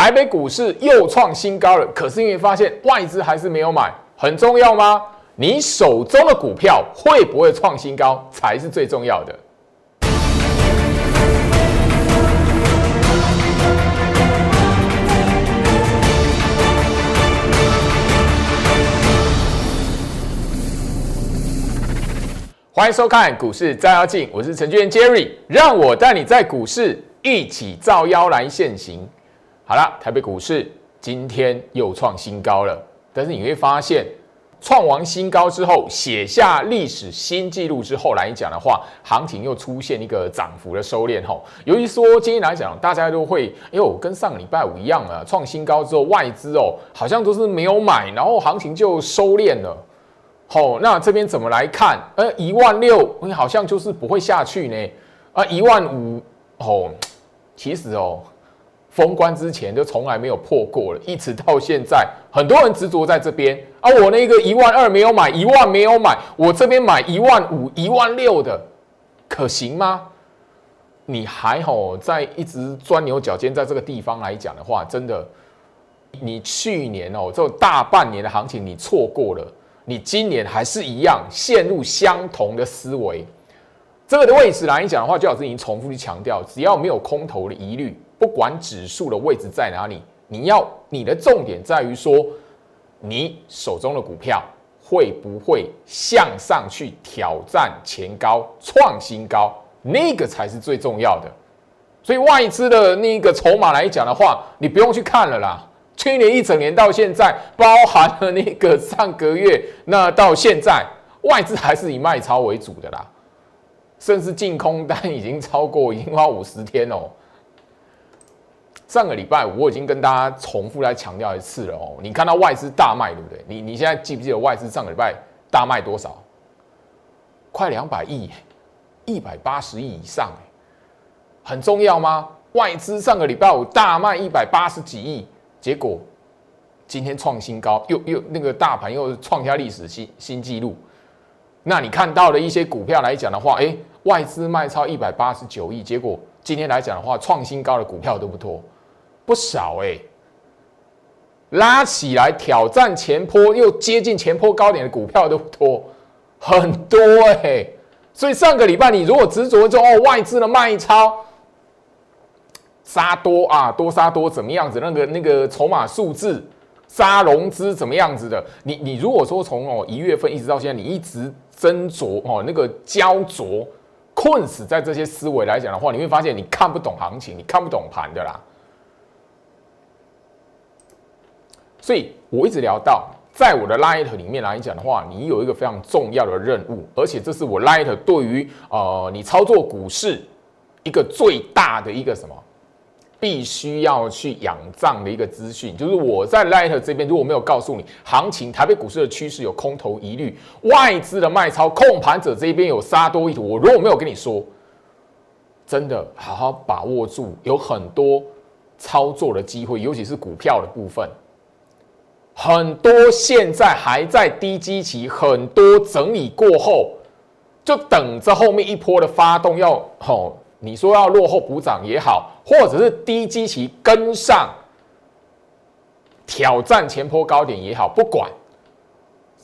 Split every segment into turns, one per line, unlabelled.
台北股市又创新高了，可是因为发现外资还是没有买，很重要吗？你手中的股票会不会创新高才是最重要的。欢迎收看股市照妖镜，我是程序员 Jerry，让我带你在股市一起照妖来现行。好了，台北股市今天又创新高了，但是你会发现，创完新高之后，写下历史新纪录之后来讲的话，行情又出现一个涨幅的收敛吼。由于说今天来讲，大家都会，哎呦，跟上个礼拜五一样啊，创新高之后，外资哦好像都是没有买，然后行情就收敛了。好，那这边怎么来看？呃，一万六，你好像就是不会下去呢。啊，一万五，哦，其实哦，封关之前就从来没有破过了，一直到现在，很多人执着在这边。啊，我那个一万二没有买，一万没有买，我这边买一万五、一万六的，可行吗？你还好在一直钻牛角尖，在这个地方来讲的话，真的，你去年哦，这大半年的行情你错过了。你今年还是一样陷入相同的思维，这个的位置来讲的话，就老师已经重复去强调，只要没有空头的疑虑，不管指数的位置在哪里，你要你的重点在于说，你手中的股票会不会向上去挑战前高、创新高，那个才是最重要的。所以外资的那个筹码来讲的话，你不用去看了啦。去年一整年到现在，包含了那个上个月，那到现在外资还是以卖超为主的啦，甚至净空单已经超过已经花五十天哦。上个礼拜五我已经跟大家重复来强调一次了哦，你看到外资大卖对不对？你你现在记不记得外资上个礼拜大卖多少？快两百亿，一百八十亿以上，很重要吗？外资上个礼拜五大卖一百八十几亿。结果今天创新高，又又那个大盘又创下历史新新纪录。那你看到的一些股票来讲的话，哎，外资卖超一百八十九亿，结果今天来讲的话，创新高的股票都不多，不少哎。拉起来挑战前坡又接近前坡高点的股票都不多，很多哎。所以上个礼拜你如果执着说哦外资的卖超。杀多啊，多杀多怎么样子？那个那个筹码数字，杀融资怎么样子的？你你如果说从哦一月份一直到现在，你一直斟酌哦那个焦灼困死在这些思维来讲的话，你会发现你看不懂行情，你看不懂盘的啦。所以我一直聊到，在我的 Light 里面来讲的话，你有一个非常重要的任务，而且这是我 Light 对于呃你操作股市一个最大的一个什么？必须要去仰仗的一个资讯，就是我在 Light 这边如果没有告诉你，行情台北股市的趋势有空头疑虑，外资的卖超，控盘者这边有杀多意图，我如果没有跟你说，真的好好把握住，有很多操作的机会，尤其是股票的部分，很多现在还在低基期，很多整理过后，就等着后面一波的发动要吼。你说要落后补涨也好，或者是低基期跟上挑战前坡高点也好，不管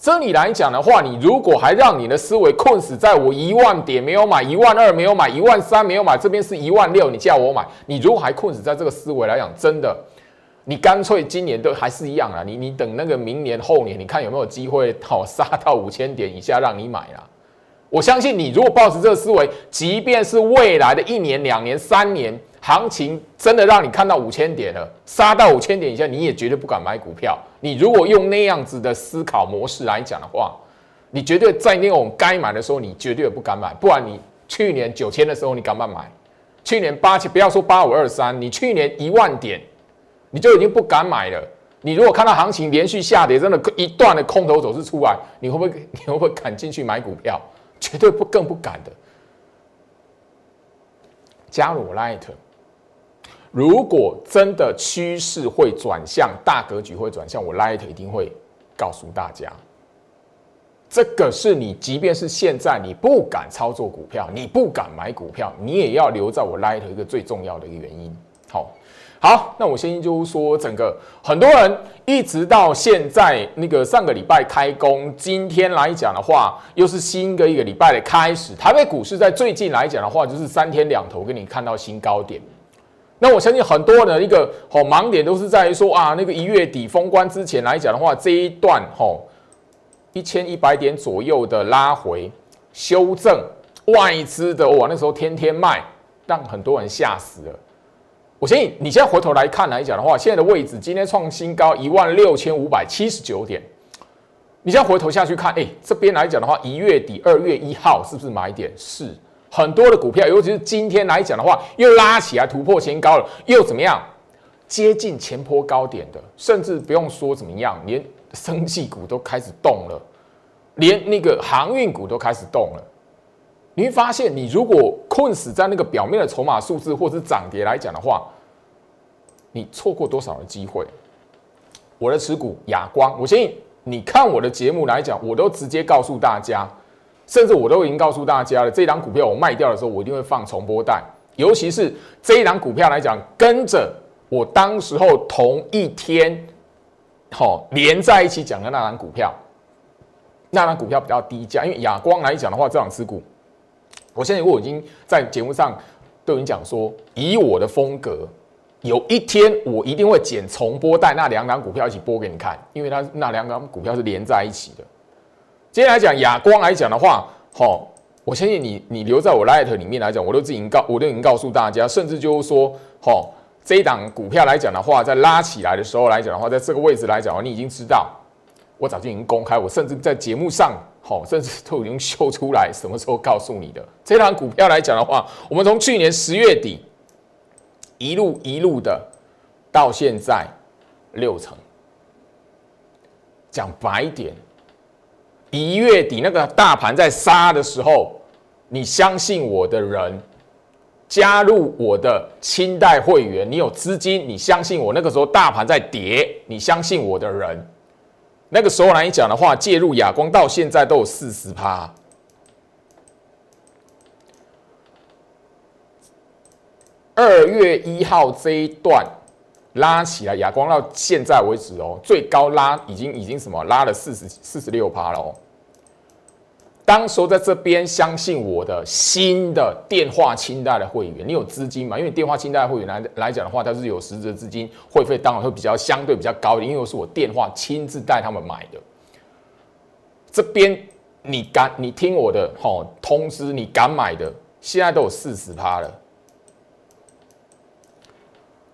这里来讲的话，你如果还让你的思维困死在我一万点没有买，一万二没有买，一万三没有买，这边是一万六，你叫我买，你如果还困死在这个思维来讲，真的，你干脆今年都还是一样啊，你你等那个明年后年，你看有没有机会好杀到五千点以下让你买啊？我相信你，如果抱持这个思维，即便是未来的一年、两年、三年，行情真的让你看到五千点了，杀到五千点以下，你也绝对不敢买股票。你如果用那样子的思考模式来讲的话，你绝对在那种该买的时候，你绝对不敢买。不然你去年九千的时候，你敢不敢买？去年八千，不要说八五二三，你去年一万点，你就已经不敢买了。你如果看到行情连续下跌，真的一段的空头走势出来，你会不会 你会不会敢进去买股票？绝对不更不敢的，加入 Light。如果真的趋势会转向，大格局会转向，我 Light 一定会告诉大家。这个是你，即便是现在你不敢操作股票，你不敢买股票，你也要留在我 Light 一个最重要的一个原因。好。好，那我先就说整个很多人一直到现在那个上个礼拜开工，今天来讲的话，又是新的一个礼拜的开始。台北股市在最近来讲的话，就是三天两头给你看到新高点。那我相信很多人的一个好盲点都是在于说啊，那个一月底封关之前来讲的话，这一段吼一千一百点左右的拉回修正，外资的哇那时候天天卖，让很多人吓死了。我相信你现在回头来看来讲的话，现在的位置今天创新高一万六千五百七十九点。你现在回头下去看，哎，这边来讲的话，一月底二月一号是不是买点？是很多的股票，尤其是今天来讲的话，又拉起来突破前高了，又怎么样？接近前坡高点的，甚至不用说怎么样，连生技股都开始动了，连那个航运股都开始动了。你会发现，你如果困死在那个表面的筹码数字或是涨跌来讲的话，你错过多少的机会？我的持股哑光，我相信你看我的节目来讲，我都直接告诉大家，甚至我都已经告诉大家了，这档股票我卖掉的时候，我一定会放重播带，尤其是这一档股票来讲，跟着我当时候同一天，好连在一起讲的那档股票，那档股票比较低价，因为哑光来讲的话，这档持股。我现在我已经在节目上都已经讲说，以我的风格，有一天我一定会剪重播带那两档股票一起播给你看，因为它那两档股票是连在一起的。接下来讲亚光来讲的话，好，我相信你你留在我 light 里面来讲，我都已经告我都已经告诉大家，甚至就是说，好，这一档股票来讲的话，在拉起来的时候来讲的话，在这个位置来讲，你已经知道，我早就已经公开，我甚至在节目上。好，甚至都已经秀出来，什么时候告诉你的？这档股票来讲的话，我们从去年十月底一路一路的到现在六成。讲白一点，一月底那个大盘在杀的时候，你相信我的人加入我的清代会员，你有资金，你相信我那个时候大盘在跌，你相信我的人。那个时候来讲的话，介入亚光到现在都有四十趴。二月一号这一段拉起来，亚光到现在为止哦，最高拉已经已经什么拉了四十四十六趴了哦。当时候在这边相信我的新的电话清贷的会员，你有资金嘛？因为电话清贷会员来来讲的话，它是有实质资金，会费当然会比较相对比较高一点，因为是我电话亲自带他们买的。这边你敢你听我的吼通知，你敢买的，现在都有四十趴了，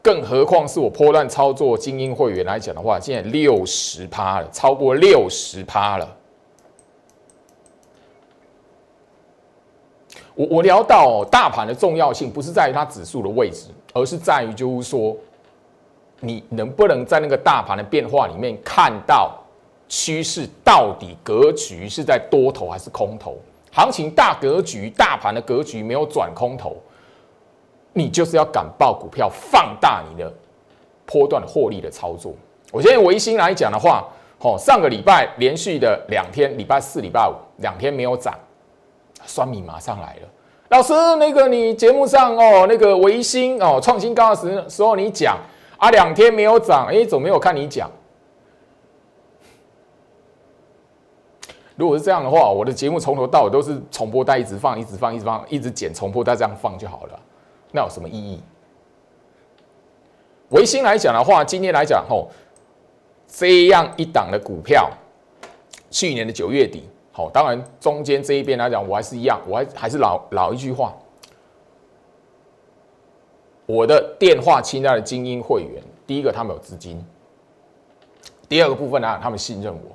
更何况是我破乱操作精英会员来讲的话，现在六十趴了，超过六十趴了。我我聊到大盘的重要性，不是在于它指数的位置，而是在于就是说，你能不能在那个大盘的变化里面看到趋势到底格局是在多头还是空头？行情大格局，大盘的格局没有转空头，你就是要敢报股票，放大你的波段获利的操作。我现在维新来讲的话，哦，上个礼拜连续的两天，礼拜四、礼拜五两天没有涨。酸米马上来了，老师，那个你节目上哦，那个维新哦，创新高的时时候你讲啊，两天没有涨，哎，怎么没有看你讲？如果是这样的话，我的节目从头到尾都是重播带一直放，一直放，一直放，一直剪重播带这样放就好了，那有什么意义？维新来讲的话，今天来讲吼，这样一档的股票，去年的九月底。好，当然中间这一边来讲，我还是一样，我还还是老老一句话，我的电话清单的精英会员，第一个他们有资金，第二个部分呢，他们信任我。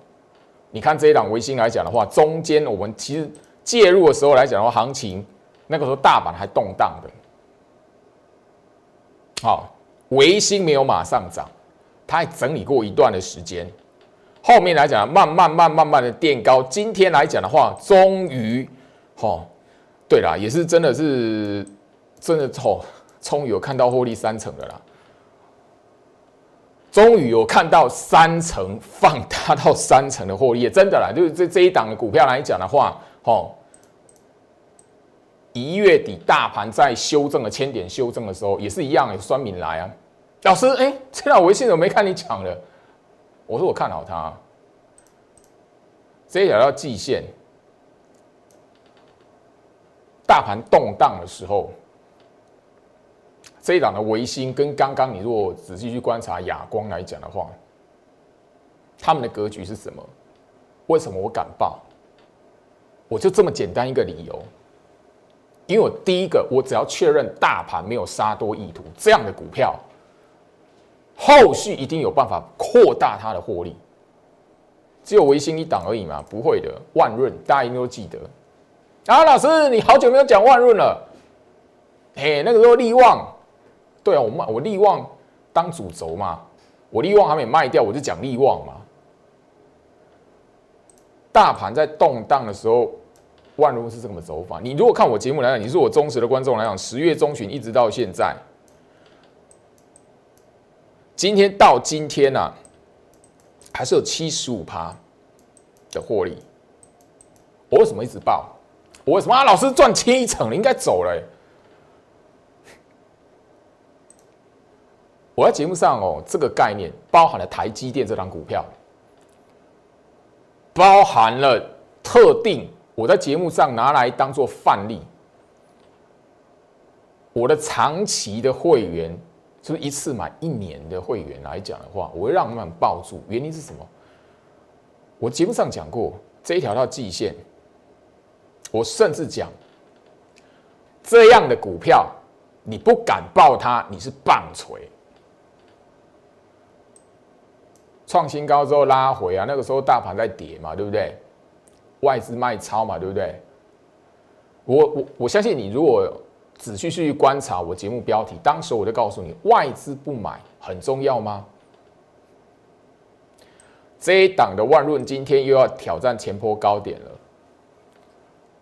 你看这一档维新来讲的话，中间我们其实介入的时候来讲的话，行情那个时候大盘还动荡的，好，维新没有马上涨，它还整理过一段的时间。后面来讲，慢慢、慢、慢慢的垫高。今天来讲的话，终于，哦，对啦，也是真的是，真的哦，终于有看到获利三成的啦。终于有看到三成放大到三成的获利，真的啦，就是这这一档的股票来讲的话，哦，一月底大盘在修正了千点修正的时候，也是一样有酸敏来啊，老师，哎，这条微信怎么没看你讲了？我说我看好它，这一条叫季线，大盘动荡的时候，这一档的维新跟刚刚你如果仔细去观察亚光来讲的话，他们的格局是什么？为什么我敢报？我就这么简单一个理由，因为我第一个，我只要确认大盘没有杀多意图，这样的股票。后续一定有办法扩大它的获利，只有维新一档而已嘛？不会的，万润大家应该都记得。啊，老师，你好久没有讲万润了。嘿，那个时候利旺，对啊，我卖我利旺当主轴嘛，我利旺还没卖掉，我就讲利旺嘛。大盘在动荡的时候，万润是这么走法。你如果看我节目来讲，你是我忠实的观众来讲，十月中旬一直到现在。今天到今天呢，还是有七十五趴的获利。我为什么一直报？我为什么啊？老师赚七成了，应该走了。我在节目上哦，这个概念包含了台积电这张股票，包含了特定我在节目上拿来当做范例，我的长期的会员。就是一次买一年的会员来讲的话，我会让他们抱住。原因是什么？我节目上讲过，这一条到季线。我甚至讲，这样的股票你不敢抱它，你是棒槌。创新高之后拉回啊，那个时候大盘在跌嘛，对不对？外资卖超嘛，对不对？我我我相信你，如果。仔细去观察我节目标题，当时我就告诉你，外资不买很重要吗？这一档的万润今天又要挑战前坡高点了。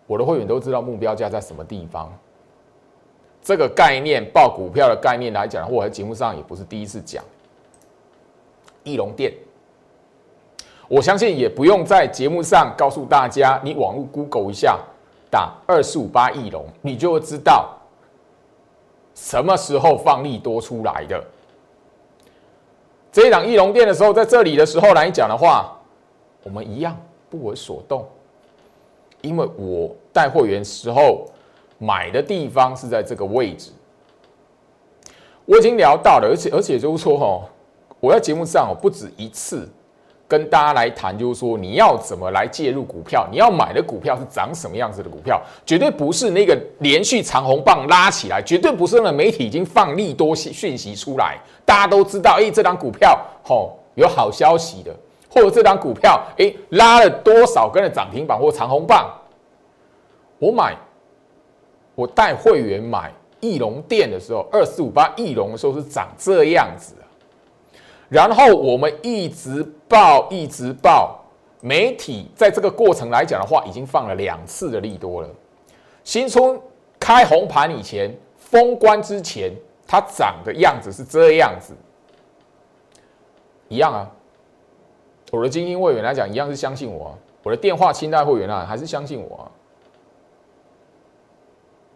我的会员都知道目标价在什么地方。这个概念报股票的概念来讲，我在节目上也不是第一次讲。翼龙店，我相信也不用在节目上告诉大家，你网络 Google 一下，打二四五八翼龙，你就会知道。什么时候放利多出来的？这一档翼龙店的时候，在这里的时候来讲的话，我们一样不为所动，因为我带货员时候买的地方是在这个位置。我已经聊到了，而且而且就是说哈，我在节目上哦不止一次。跟大家来谈，就是说你要怎么来介入股票，你要买的股票是长什么样子的股票，绝对不是那个连续长红棒拉起来，绝对不是那媒体已经放利多讯息出来，大家都知道，哎，这张股票吼有好消息的，或者这张股票哎拉了多少根的涨停板或长红棒，我买，我带会员买翼龙店的时候，二四五八翼龙的时候是长这样子。然后我们一直报，一直报，媒体在这个过程来讲的话，已经放了两次的利多了。新春开红盘以前，封关之前，它涨的样子是这样子，一样啊。我的精英会员来讲，一样是相信我啊。我的电话清代会员啊，还是相信我啊。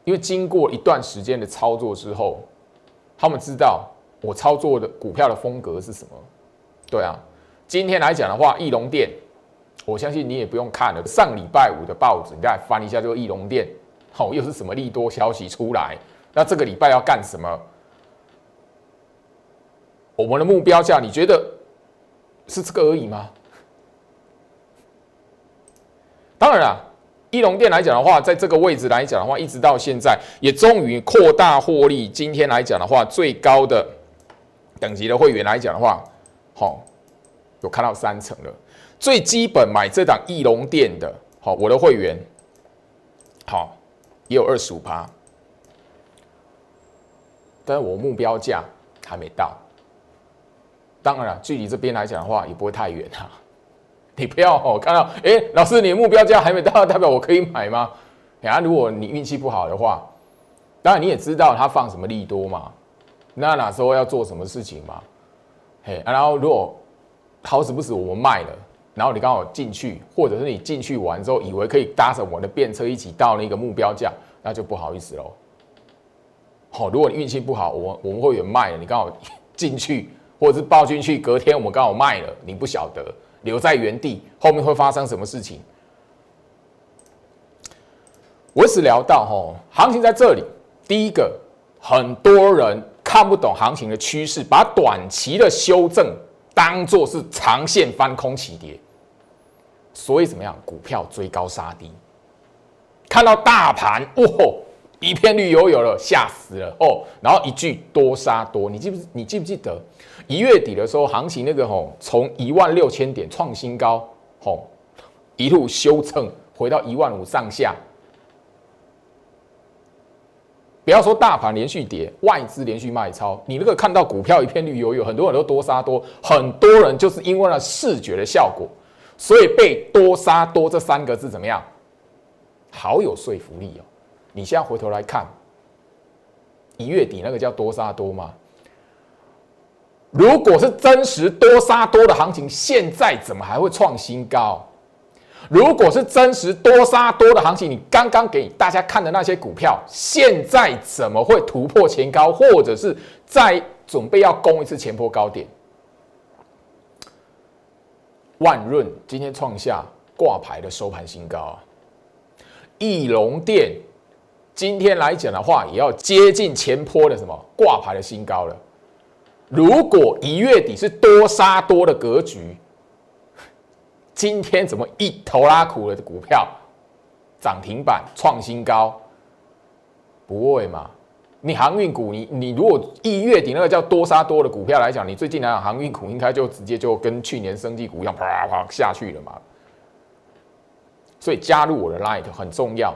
因为经过一段时间的操作之后，他们知道。我操作的股票的风格是什么？对啊，今天来讲的话，翼龙店，我相信你也不用看了。上礼拜五的报纸，你再翻一下这个翼龙店，好，又是什么利多消息出来？那这个礼拜要干什么？我们的目标价，你觉得是这个而已吗？当然了，翼龙店来讲的话，在这个位置来讲的话，一直到现在也终于扩大获利。今天来讲的话，最高的。等级的会员来讲的话，好，有看到三成了。最基本买这档翼龙店的，好，我的会员，好，也有二十五趴。但是我目标价还没到。当然了，距离这边来讲的话，也不会太远啊。你不要哦，看到，哎，老师，你的目标价还没到，代表我可以买吗？啊，如果你运气不好的话，当然你也知道它放什么利多嘛。那哪时候要做什么事情嘛？嘿，然后如果好死不死我们卖了，然后你刚好进去，或者是你进去完之后以为可以搭着我的便车一起到那个目标价，那就不好意思喽。好，如果你运气不好，我我们会员卖了，你刚好进去，或者是报进去，隔天我们刚好卖了，你不晓得，留在原地，后面会发生什么事情？我只聊到吼，行情在这里，第一个，很多人看不懂行情的趋势，把短期的修正当做是长线翻空起跌，所以怎么样？股票追高杀低，看到大盘哦，一片绿油油了，吓死了哦。然后一句多杀多，你记不你记不记得一月底的时候，行情那个吼，从一万六千点创新高，吼一路修正回到一万五上下。不要说大盘连续跌，外资连续卖超，你那个看到股票一片绿油油，很多人都多杀多，很多人就是因为那视觉的效果，所以被多杀多这三个字怎么样？好有说服力哦！你现在回头来看，一月底那个叫多杀多吗？如果是真实多杀多的行情，现在怎么还会创新高？如果是真实多杀多的行情，你刚刚给大家看的那些股票，现在怎么会突破前高，或者是在准备要攻一次前坡高点？万润今天创下挂牌的收盘新高啊！翼龙店今天来讲的话，也要接近前坡的什么挂牌的新高了。如果一月底是多杀多的格局。今天怎么一头拉苦了的股票涨停板创新高？不会嘛？你航运股，你你如果一月底那个叫多杀多的股票来讲，你最近来讲航运股应该就直接就跟去年升绩股一样，啪啪下去了嘛。所以加入我的 Light 很重要。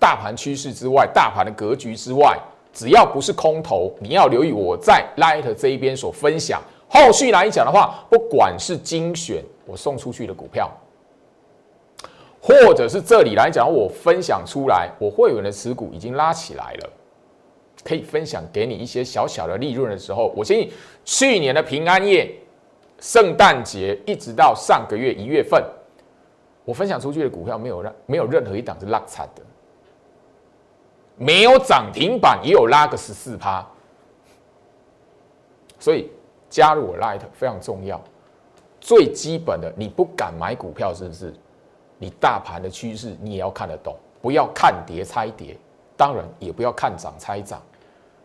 大盘趋势之外，大盘的格局之外，只要不是空头，你要留意我在 Light 这一边所分享。后续来讲的话，不管是精选。我送出去的股票，或者是这里来讲，我分享出来，我会员的持股已经拉起来了，可以分享给你一些小小的利润的时候，我相信去年的平安夜、圣诞节一直到上个月一月份，我分享出去的股票没有让没有任何一档是拉惨的，没有涨停板也有拉个十四趴，所以加入我 Light 非常重要。最基本的，你不敢买股票，是不是？你大盘的趋势你也要看得懂，不要看跌猜跌，当然也不要看涨猜涨。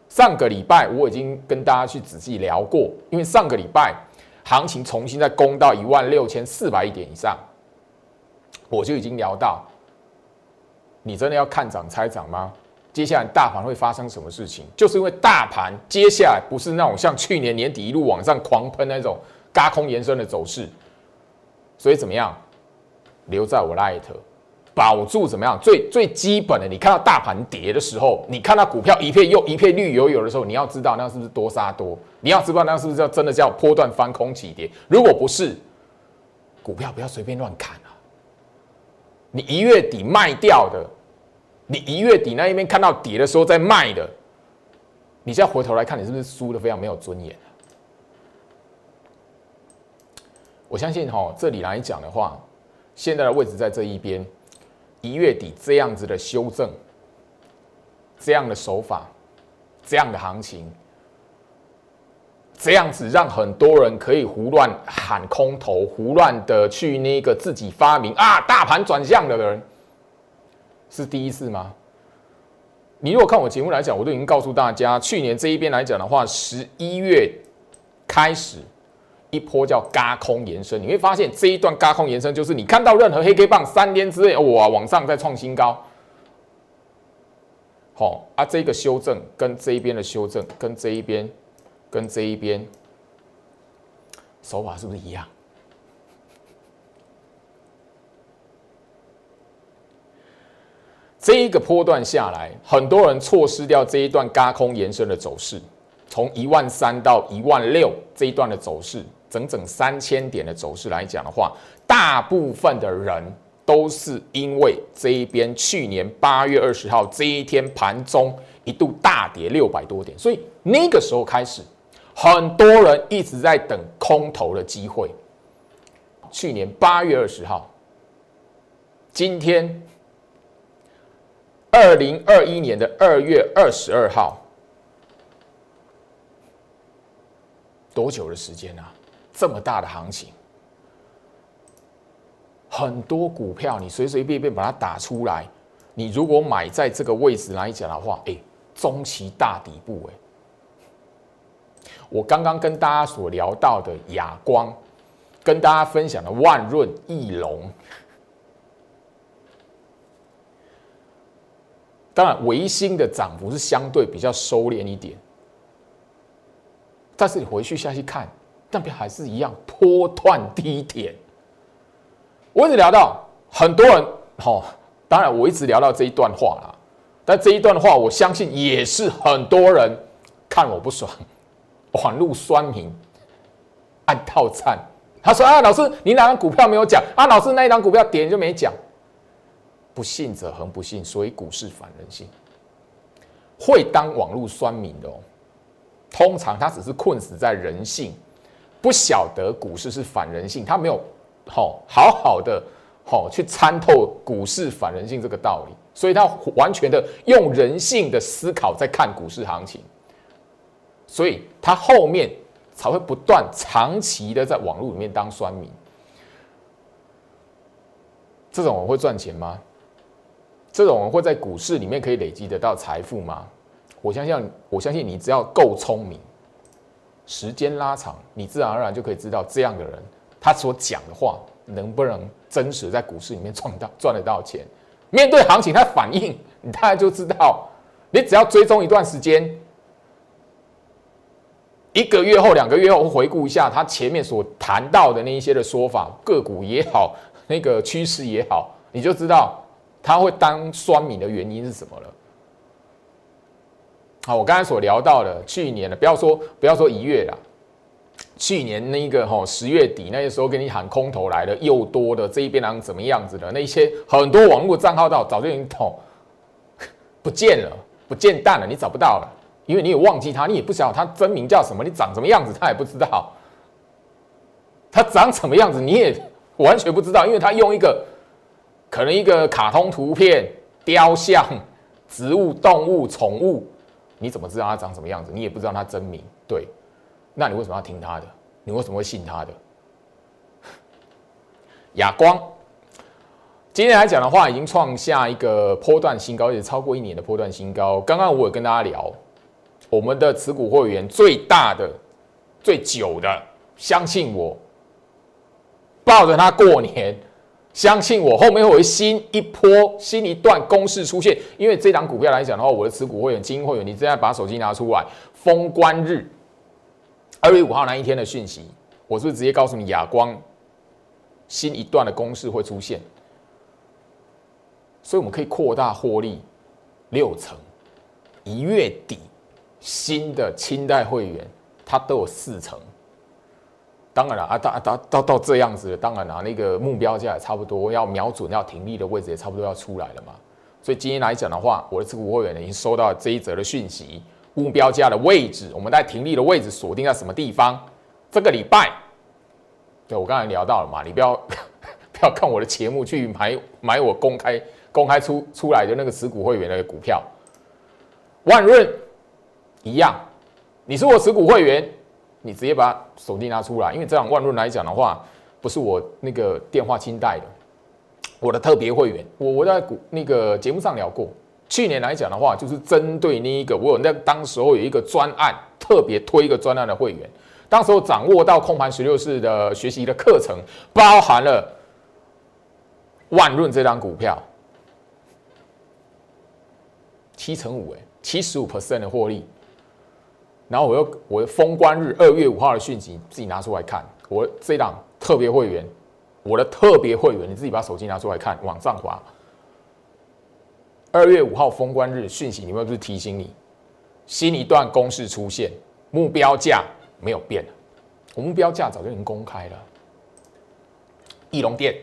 上个礼拜我已经跟大家去仔细聊过，因为上个礼拜行情重新再攻到一万六千四百亿点以上，我就已经聊到，你真的要看涨猜涨吗？接下来大盘会发生什么事情？就是因为大盘接下来不是那种像去年年底一路往上狂喷那种。高空延伸的走势，所以怎么样？留在我 light，保住怎么样？最最基本的，你看到大盘跌的时候，你看到股票一片又一片绿油油的时候，你要知道那是不是多杀多？你要知道那是不是叫真的叫波段翻空起跌？如果不是，股票不要随便乱砍啊！你一月底卖掉的，你一月底那一边看到跌的时候在卖的，你现在回头来看，你是不是输的非常没有尊严？我相信哈，这里来讲的话，现在的位置在这一边，一月底这样子的修正，这样的手法，这样的行情，这样子让很多人可以胡乱喊空头，胡乱的去那个自己发明啊，大盘转向的人，是第一次吗？你如果看我节目来讲，我都已经告诉大家，去年这一边来讲的话，十一月开始。一波叫嘎空延伸，你会发现这一段嘎空延伸就是你看到任何黑 K 棒三天之内哇往上再创新高，好啊，这个修正跟这一边的修正跟这一边跟这一边手法是不是一样？这一个波段下来，很多人错失掉这一段嘎空延伸的走势，从一万三到一万六这一段的走势。整整三千点的走势来讲的话，大部分的人都是因为这一边去年八月二十号这一天盘中一度大跌六百多点，所以那个时候开始，很多人一直在等空头的机会。去年八月二十号，今天二零二一年的二月二十二号。多久的时间啊？这么大的行情，很多股票你随随便便把它打出来，你如果买在这个位置来讲的话，哎，中期大底部，哎，我刚刚跟大家所聊到的亚光，跟大家分享的万润、翼龙。当然，维新的涨幅是相对比较收敛一点，但是你回去下去看，那边还是一样波段低点。我一直聊到很多人，哦，当然我一直聊到这一段话啦，但这一段话我相信也是很多人看我不爽，网路酸民按套餐，他说啊，老师你哪张股票没有讲啊？老师那一张股票点就没讲。不信则恒不信，所以股市反人性。会当网络酸民的哦，通常他只是困死在人性，不晓得股市是反人性，他没有好好好的好去参透股市反人性这个道理，所以他完全的用人性的思考在看股市行情，所以他后面才会不断长期的在网络里面当酸民。这种人会赚钱吗？这种人会在股市里面可以累积得到财富吗？我相信，我相信你只要够聪明，时间拉长，你自然而然就可以知道这样的人他所讲的话能不能真实在股市里面赚到赚得到钱。面对行情，他反应你大概就知道。你只要追踪一段时间，一个月后、两个月后回顾一下他前面所谈到的那一些的说法，个股也好，那个趋势也好，你就知道。他会当酸民的原因是什么了？好，我刚才所聊到的，去年的不要说不要说一月了，去年那个哈十月底那些时候跟你喊空头来的又多的这一边狼怎么样子的那一些很多网络账号到早就已经投不见了，不见蛋了，你找不到了，因为你也忘记他，你也不晓得他真名叫什么，你长什么样子他也不知道，他长什么样子你也完全不知道，因为他用一个。可能一个卡通图片、雕像、植物、动物、宠物，你怎么知道他长什么样子？你也不知道他真名。对，那你为什么要听他的？你为什么会信他的？哑光，今天来讲的话，已经创下一个波段新高，也超过一年的波段新高。刚刚我有跟大家聊，我们的持股会员最大的、最久的，相信我，抱着它过年。相信我，后面会有新一波、新一段公式出现。因为这档股票来讲的话，我的持股会员、精英会员，你现在把手机拿出来，封关日二月五号那一天的讯息，我是不是直接告诉你，亚光新一段的公式会出现？所以我们可以扩大获利六成。一月底新的清代会员，它都有四成。当然了啊，到到到到这样子，当然了，那个目标价也差不多，要瞄准要停利的位置也差不多要出来了嘛。所以今天来讲的话，我的持股会员已经收到这一则的讯息，目标价的位置，我们在停利的位置锁定在什么地方？这个礼拜，对我刚才聊到了嘛，你不要 不要看我的节目去买买我公开公开出出来的那个持股会员的股票，万润一样，你是我持股会员。你直接把手机拿出来，因为这样万润来讲的话，不是我那个电话清代的，我的特别会员，我我在股那个节目上聊过，去年来讲的话，就是针对那一个，我有那当时候有一个专案，特别推一个专案的会员，当时候掌握到控盘十六式的学习的课程，包含了万润这张股票七成五，哎，七十五 percent 的获利。然后我又我的封关日二月五号的讯息自己拿出来看，我这档特别会员，我的特别会员，你自己把手机拿出来看，往上滑。二月五号封关日讯息，你们不是提醒你，新一段公式出现，目标价没有变，我目标价早就已经公开了。翼龙店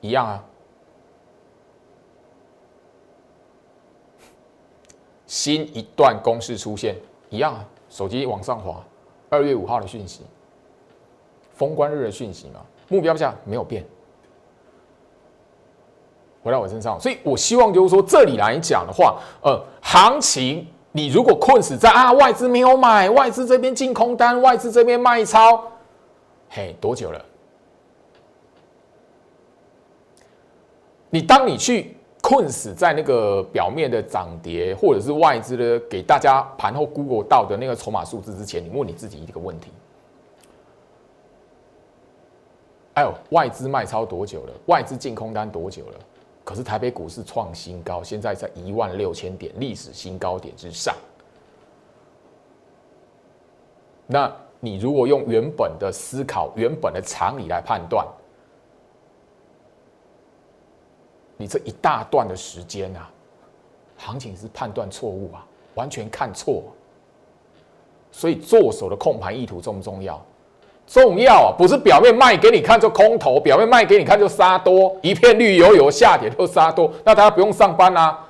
一样啊，新一段公式出现。一样啊，手机往上滑，二月五号的讯息，封关日的讯息嘛，目标价没有变，回到我身上，所以我希望就是说，这里来讲的话，呃，行情你如果困死在啊外资没有买，外资这边进空单，外资这边卖超，嘿，多久了？你当你去困死在那个表面的涨跌，或者是外资的给大家盘后 Google 到的那个筹码数字之前，你问你自己一个问题：哎呦，外资卖超多久了？外资净空单多久了？可是台北股市创新高，现在在一万六千点历史新高点之上。那你如果用原本的思考、原本的常理来判断，你这一大段的时间啊，行情是判断错误啊，完全看错。所以做手的控盘意图重不重要？重要啊！不是表面卖给你看就空头，表面卖给你看就杀多，一片绿油油下跌就杀多，那大家不用上班啦。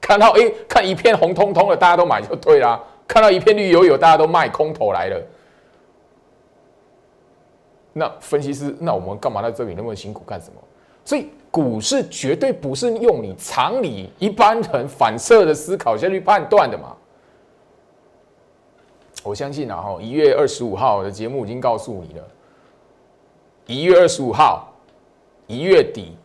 看到哎，看一片红彤彤的，大家都买就对啦。看到一片绿油油，大家都卖空头来了。那分析师，那我们干嘛在这里那么辛苦干什么？所以股市绝对不是用你常理一般人反射的思考下去判断的嘛。我相信啊，哈，一月二十五号的节目已经告诉你了。一月二十五号，一月底，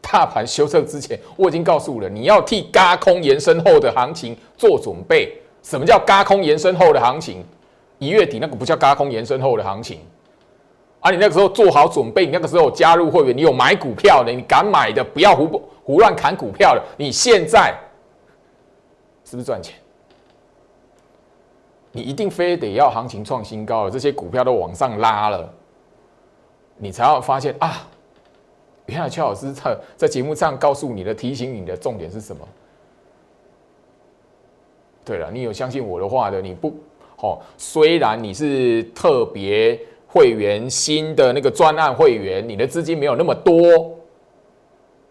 大盘修正之前，我已经告诉了你要替嘎空延伸后的行情做准备。什么叫嘎空延伸后的行情？一月底那个不叫嘎空延伸后的行情，啊，你那个时候做好准备，你那个时候加入会员，你有买股票的，你敢买的，不要胡胡乱砍股票的，你现在是不是赚钱？你一定非得要行情创新高了，这些股票都往上拉了，你才要发现啊，原来邱老师在在节目上告诉你的、提醒你的重点是什么？对了，你有相信我的话的，你不哦？虽然你是特别会员新的那个专案会员，你的资金没有那么多，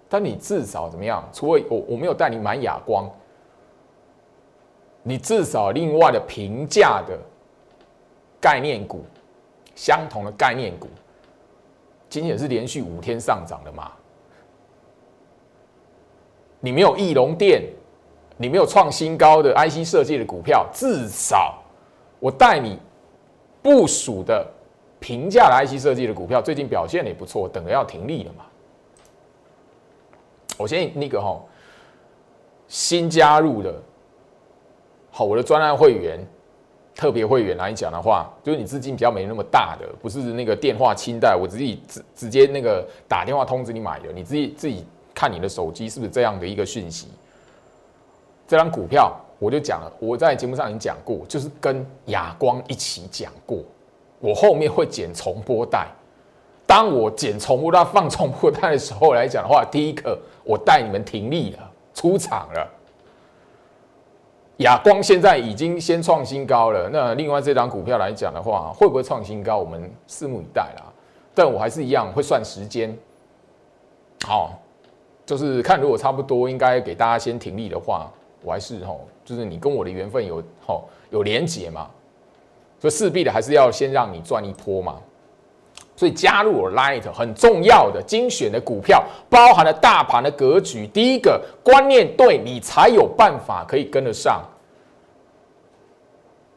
但你至少怎么样？除了我我没有带你买哑光。你至少另外的平价的概念股，相同的概念股，今天也是连续五天上涨的嘛？你没有翼龙电，你没有创新高的 IC 设计的股票，至少我带你部署的平价的 IC 设计的股票，最近表现也不错，等着要停利了嘛？我先那个哈，新加入的。好，我的专案会员、特别会员来讲的话，就是你资金比较没那么大的，不是那个电话清贷，我自己直直接那个打电话通知你买的，你自己自己看你的手机是不是这样的一个讯息。这张股票我就讲了，我在节目上已经讲过，就是跟亚光一起讲过，我后面会剪重播带。当我剪重播带、放重播带的时候来讲的话，第一个我带你们停利了，出场了。亚光现在已经先创新高了，那另外这张股票来讲的话，会不会创新高？我们拭目以待啦。但我还是一样会算时间，好，就是看如果差不多，应该给大家先停利的话，我还是吼，就是你跟我的缘分有吼有连结嘛，所以势必的还是要先让你赚一波嘛。所以加入我 Light 很重要的精选的股票，包含了大盘的格局。第一个观念对你才有办法可以跟得上。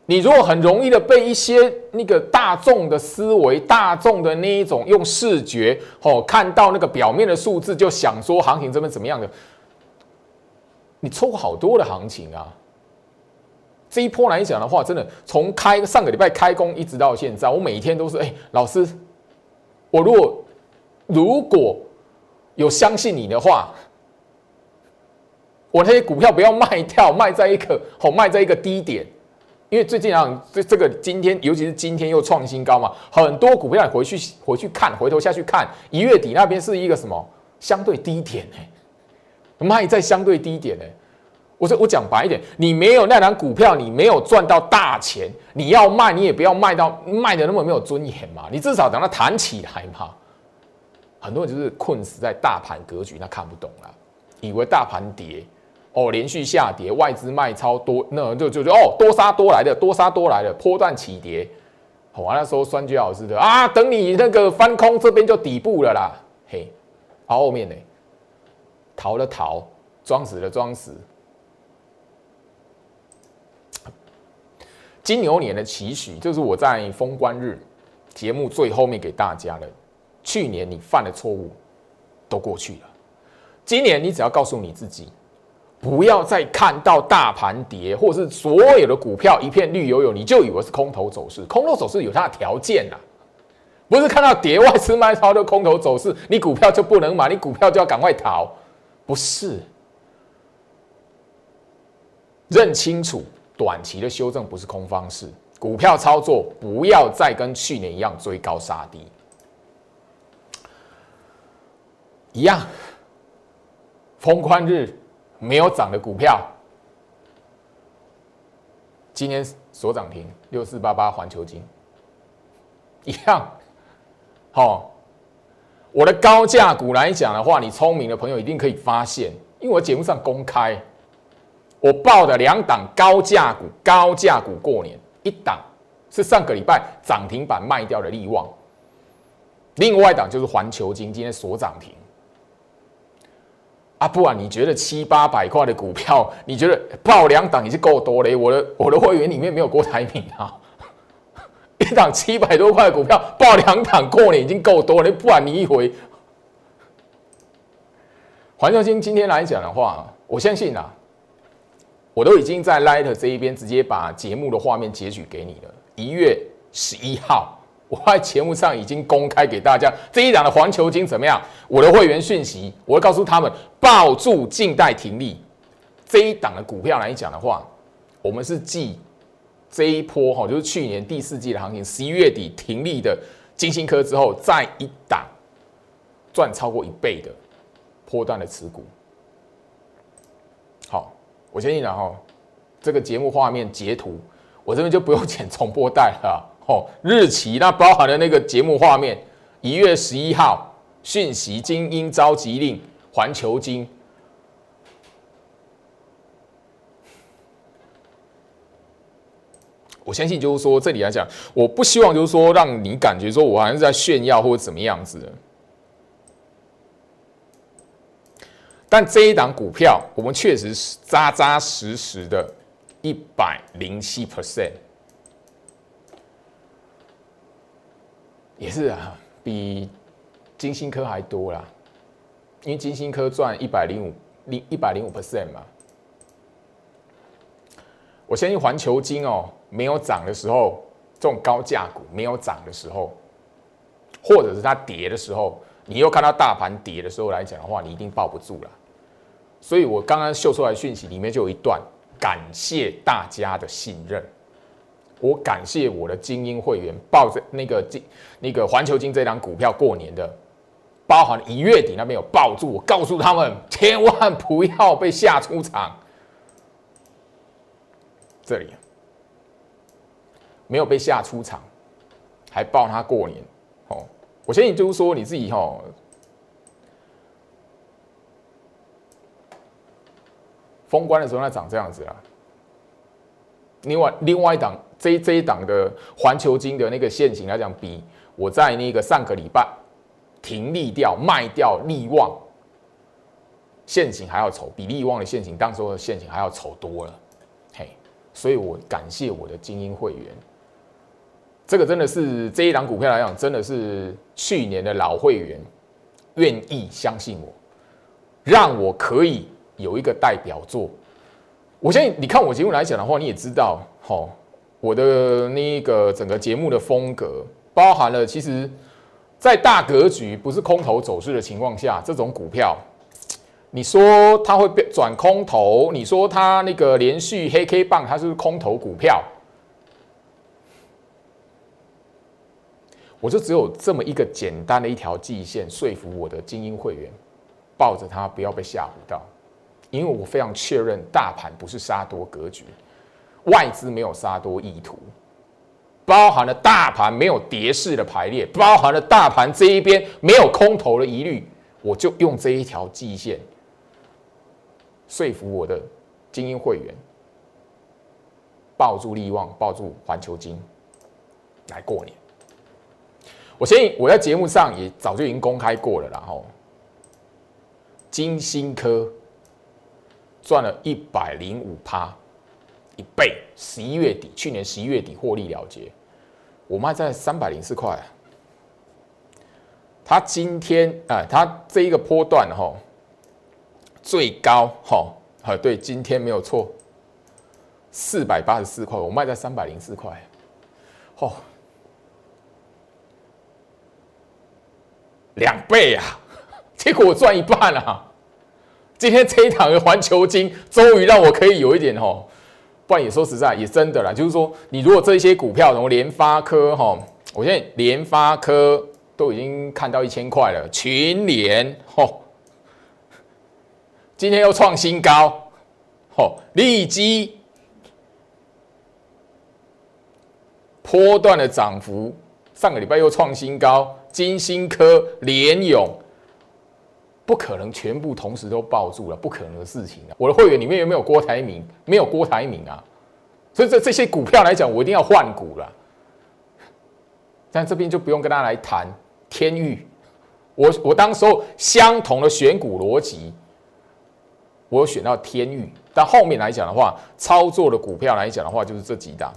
你如果很容易的被一些那个大众的思维、大众的那一种用视觉哦看到那个表面的数字，就想说行情这边怎么样的，你错过好多的行情啊。这一波来讲的话，真的从开上个礼拜开工一直到现在，我每一天都是哎，老师。我如果如果有相信你的话，我那些股票不要卖掉，卖在一个好卖在一个低点，因为最近啊，这这个今天尤其是今天又创新高嘛，很多股票你回去回去看，回头下去看，一月底那边是一个什么相对低点呢？卖在相对低点呢？我说我讲白一点，你没有那张股票，你没有赚到大钱，你要卖，你也不要卖到卖的那么没有尊严嘛，你至少等它弹起来嘛。很多人就是困死在大盘格局，那看不懂了，以为大盘跌哦，连续下跌，外资卖超多，那就就就哦，多杀多来的，多杀多来的，波段起跌。完了时候，酸菊老师的啊，等你那个翻空，这边就底部了啦，嘿，后面呢，逃的逃，装死的装死。金牛年的期许，就是我在封关日节目最后面给大家的。去年你犯的错误都过去了，今年你只要告诉你自己，不要再看到大盘跌，或是所有的股票一片绿油油，你就以为是空头走势。空头走势有它的条件呐，不是看到跌外资卖超的空头走势，你股票就不能买，你股票就要赶快逃，不是。认清楚，短期的修正不是空方式，股票操作不要再跟去年一样追高杀低。一样，封关日没有涨的股票，今天所涨停六四八八环球金，一样，好，我的高价股来讲的话，你聪明的朋友一定可以发现，因为我节目上公开，我报的两档高价股，高价股过年一档是上个礼拜涨停板卖掉的利旺，另外一档就是环球金，今天所涨停。啊，不然你觉得七八百块的股票，你觉得报两档已经够多了？我的我的会员里面没有郭台铭啊，一档七百多块股票报两档过年已经够多了，不然你一回。环球金今天来讲的话，我相信啊，我都已经在 Light 这一边直接把节目的画面截取给你了。一月十一号。我在节目上已经公开给大家这一档的环球金怎么样？我的会员讯息，我会告诉他们抱住静待停利。这一档的股票来讲的话，我们是继这一波哈，就是去年第四季的行情，十一月底停利的金星科之后，再一档赚超过一倍的波段的持股。我相信然后这个节目画面截图，我这边就不用 剪重播带了。哦，日期那包含了那个节目画面，一月十一号讯息精英召集令，环球金。我相信就是说，这里来讲，我不希望就是说让你感觉说我好像是在炫耀或者怎么样子的。但这一档股票，我们确实是扎扎实实的，一百零七 percent。也是啊，比金星科还多啦，因为金星科赚一百零五零一百零五 percent 嘛。我相信环球金哦，没有涨的时候，这种高价股没有涨的时候，或者是它跌的时候，你又看到大盘跌的时候来讲的话，你一定抱不住了。所以我刚刚秀出来讯息里面就有一段，感谢大家的信任。我感谢我的精英会员抱着那个金那个环球金这张股票过年的，包含一月底那边有抱住我，告诉他们千万不要被吓出场。这里没有被吓出场，还抱他过年哦。我相信就是说你自己哈，封关的时候那长这样子啦。另外，另外一档这这一档的环球金的那个线型来讲，比我在那个上个礼拜停利掉卖掉利旺线型还要丑，比利旺的线型当时的线型还要丑多了。嘿，所以我感谢我的精英会员，这个真的是这一档股票来讲，真的是去年的老会员愿意相信我，让我可以有一个代表作。我相信你看我节目来讲的话，你也知道，哈，我的那个整个节目的风格，包含了其实，在大格局不是空头走势的情况下，这种股票，你说它会变转空头，你说它那个连续黑 K 棒，它是空头股票，我就只有这么一个简单的一条季线，说服我的精英会员，抱着它不要被吓唬到。因为我非常确认，大盘不是杀多格局，外资没有杀多意图，包含了大盘没有跌势的排列，包含了大盘这一边没有空头的疑虑，我就用这一条季线说服我的精英会员，抱住利旺，抱住环球金来过年。我相信我在节目上也早就已经公开过了，然后金星科。赚了一百零五趴，一倍。十一月底，去年十一月底获利了结，我卖在三百零四块。它今天啊，它这一个波段哈，最高哈，啊对，今天没有错，四百八十四块，我卖在三百零四块，哦，两倍啊！结果我赚一半啊！今天这一档的环球金终于让我可以有一点哦，不然也说实在也真的啦，就是说你如果这些股票，什么联发科哈，我现在联发科都已经看到一千块了，群联吼，今天又创新高，吼，利基波段的涨幅，上个礼拜又创新高，金星科联勇。不可能全部同时都抱住了，不可能的事情啊！我的会员里面有没有郭台铭？没有郭台铭啊！所以这这些股票来讲，我一定要换股了。但这边就不用跟大家来谈天域，我我当时候相同的选股逻辑，我选到天域，但后面来讲的话，操作的股票来讲的话，就是这几档，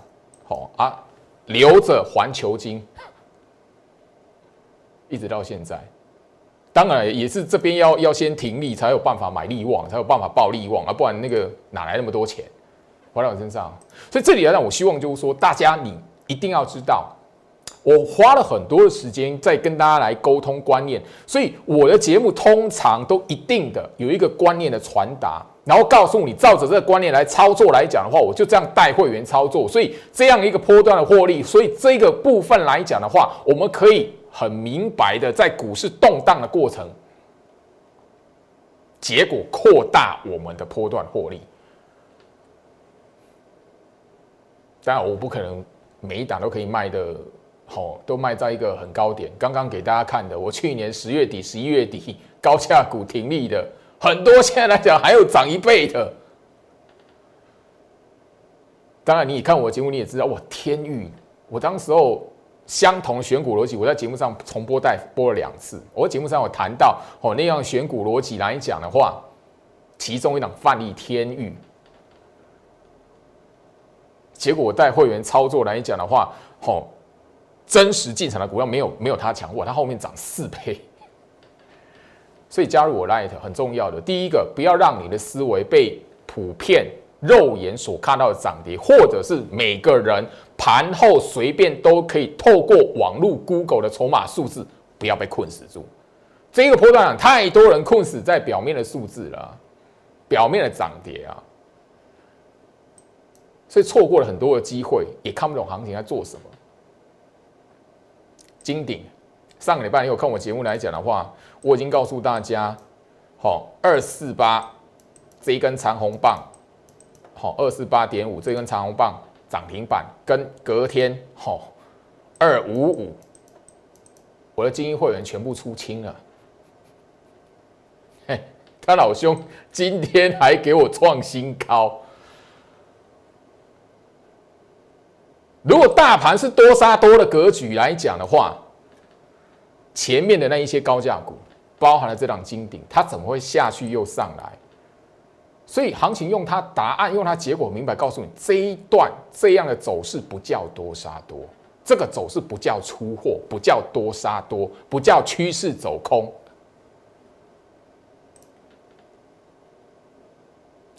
好啊，留着环球金，一直到现在。当然也是这边要要先停利，才有办法买利旺，才有办法报利旺啊，不然那个哪来那么多钱花在我身上？所以这里来讲，我希望就是说，大家你一定要知道，我花了很多的时间在跟大家来沟通观念，所以我的节目通常都一定的有一个观念的传达，然后告诉你照着这个观念来操作来讲的话，我就这样带会员操作，所以这样一个波段的获利，所以这个部分来讲的话，我们可以。很明白的，在股市动荡的过程，结果扩大我们的波段获利。当然，我不可能每一档都可以卖的，好，都卖在一个很高点。刚刚给大家看的，我去年十月底、十一月底高价股停利的很多，现在来讲还有涨一倍的。当然，你看我节目，你也知道，哇，天域，我当时候。相同选股逻辑，我在节目上重播带播了两次。我节目上有谈到哦，那样选股逻辑来讲的话，其中一档范例天域，结果我带会员操作来讲的话，哦，真实进场的股票没有没有它强，哇，它后面涨四倍。所以加入我 Light 很重要的，第一个不要让你的思维被普遍。肉眼所看到的涨跌，或者是每个人盘后随便都可以透过网络 Google 的筹码数字，不要被困死住。这个波段太多人困死在表面的数字了，表面的涨跌啊，所以错过了很多的机会，也看不懂行情在做什么。金鼎上个礼拜有看我节目来讲的话，我已经告诉大家，好二四八这一根长红棒。好，二四八点五这根长红棒涨停板，跟隔天好二五五，我的精英会员全部出清了。嘿，他老兄今天还给我创新高。如果大盘是多杀多的格局来讲的话，前面的那一些高价股，包含了这档金鼎，它怎么会下去又上来？所以行情用它答案，用它结果明白告诉你，这一段这样的走势不叫多杀多，这个走势不叫出货，不叫多杀多，不叫趋势走空。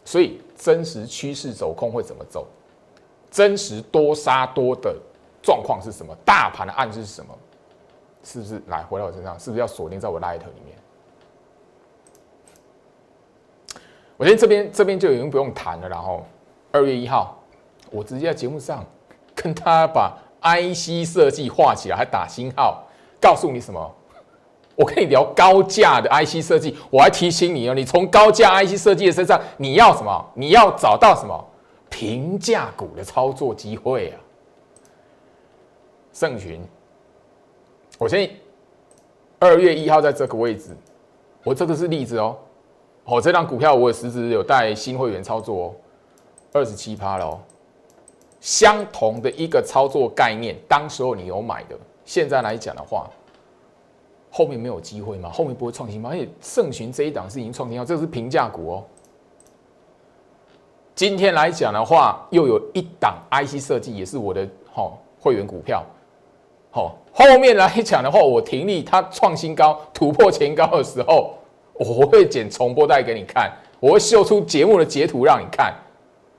所以真实趋势走空会怎么走？真实多杀多的状况是什么？大盘的暗示是什么？是不是来回到我身上？是不是要锁定在我 light 里面？我觉得这边这边就已经不用谈了，然后二月一号，我直接在节目上跟他把 IC 设计画起来，还打星号，告诉你什么？我跟你聊高价的 IC 设计，我还提醒你哦，你从高价 IC 设计的身上，你要什么？你要找到什么平价股的操作机会啊？盛群，我先二月一号在这个位置，我这个是例子哦。哦，这张股票我也实质有带新会员操作哦，二十七趴了哦。相同的一个操作概念，当时候你有买的，现在来讲的话，后面没有机会吗？后面不会创新吗？而且盛群这一档是已经创新了，这是平价股哦。今天来讲的话，又有一档 IC 设计，也是我的好会员股票。好，后面来讲的话，我停利，它创新高、突破前高的时候，我会剪重播带给你看，我会秀出节目的截图让你看。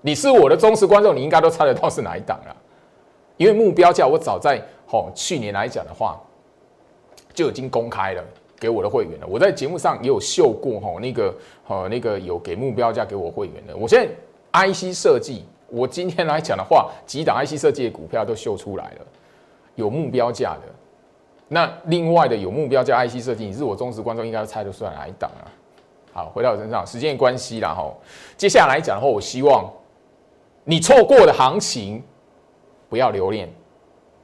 你是我的忠实观众，你应该都猜得到是哪一档了，因为目标价我早在好去年来讲的话，就已经公开了给我的会员了。我在节目上也有秀过哈，那个呃那个有给目标价给我会员的。我现在 IC 设计，我今天来讲的话，几档 IC 设计的股票都秀出来了，有目标价的。那另外的有目标叫 IC 设计，你是我忠实观众，应该猜得出来哪一档啊？好，回到我身上，时间关系啦哈。接下来讲的话，我希望。你错过的行情，不要留恋。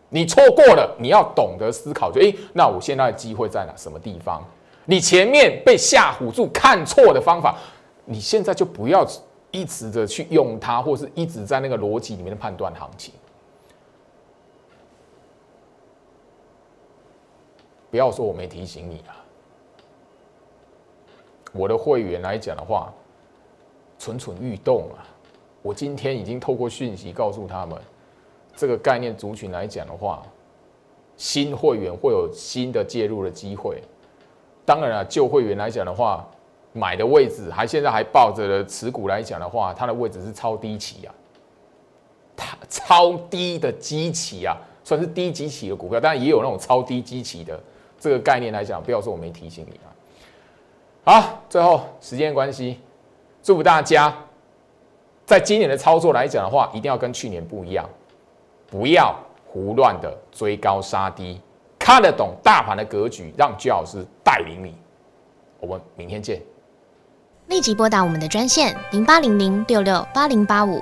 你错过了，你要懂得思考，就诶，那我现在的机会在哪？什么地方？你前面被吓唬住、看错的方法，你现在就不要一直的去用它，或是一直在那个逻辑里面的判断行情。不要说我没提醒你啊，我的会员来讲的话，蠢蠢欲动啊。我今天已经透过讯息告诉他们，这个概念族群来讲的话，新会员会有新的介入的机会。当然了，旧会员来讲的话，买的位置还现在还抱着的持股来讲的话，它的位置是超低期啊，它超低的基期啊，算是低基期的股票，当然也有那种超低基期的这个概念来讲，不要说我没提醒你啊。好，最后时间关系，祝福大家。在今年的操作来讲的话，一定要跟去年不一样，不要胡乱的追高杀低，看得懂大盘的格局，让居老师带领你。我们明天见。
立即拨打我们的专线零八零零六六八零八五